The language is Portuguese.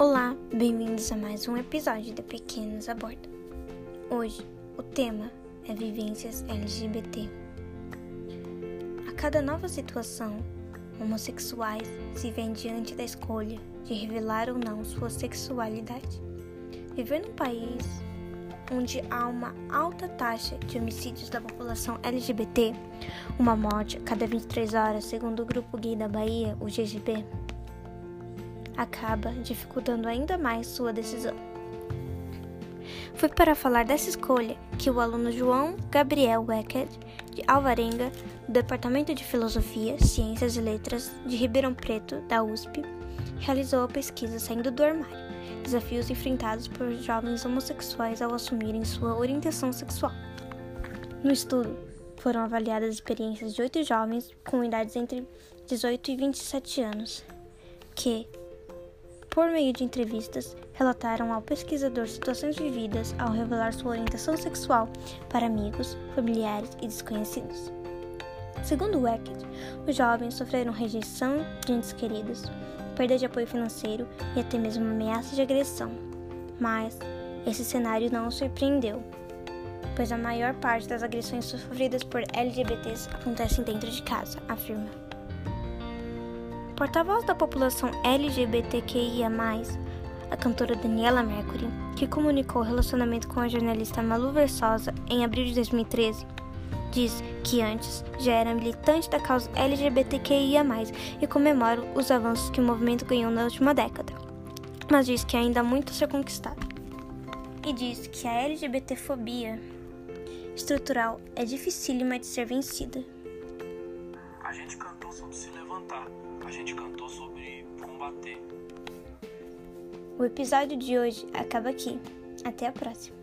Olá, bem-vindos a mais um episódio de Pequenos a Bordo. Hoje, o tema é vivências LGBT. A cada nova situação, homossexuais se veem diante da escolha de revelar ou não sua sexualidade. Viver num país onde há uma alta taxa de homicídios da população LGBT, uma morte a cada 23 horas, segundo o Grupo Gay da Bahia, o GGB, acaba dificultando ainda mais sua decisão. Foi para falar dessa escolha que o aluno João Gabriel Weckert, de Alvarenga, do Departamento de Filosofia, Ciências e Letras de Ribeirão Preto, da USP, realizou a pesquisa Saindo do Armário Desafios enfrentados por jovens homossexuais ao assumirem sua orientação sexual. No estudo, foram avaliadas experiências de oito jovens com idades entre 18 e 27 anos, que, por meio de entrevistas, relataram ao pesquisador situações vividas ao revelar sua orientação sexual para amigos, familiares e desconhecidos. Segundo Weckett, os jovens sofreram rejeição de entes queridos, perda de apoio financeiro e até mesmo ameaça de agressão. Mas esse cenário não o surpreendeu, pois a maior parte das agressões sofridas por LGBTs acontecem dentro de casa, afirma porta-voz da população LGBTQIA, a cantora Daniela Mercury, que comunicou o relacionamento com a jornalista Malu Versosa em abril de 2013, diz que antes já era militante da causa LGBTQIA, e comemora os avanços que o movimento ganhou na última década, mas diz que ainda há muito a ser conquistado. E diz que a LGBTfobia estrutural é dificílima de ser vencida. A gente cantou sobre se levantar a gente cantou sobre combater. O episódio de hoje acaba aqui. Até a próxima.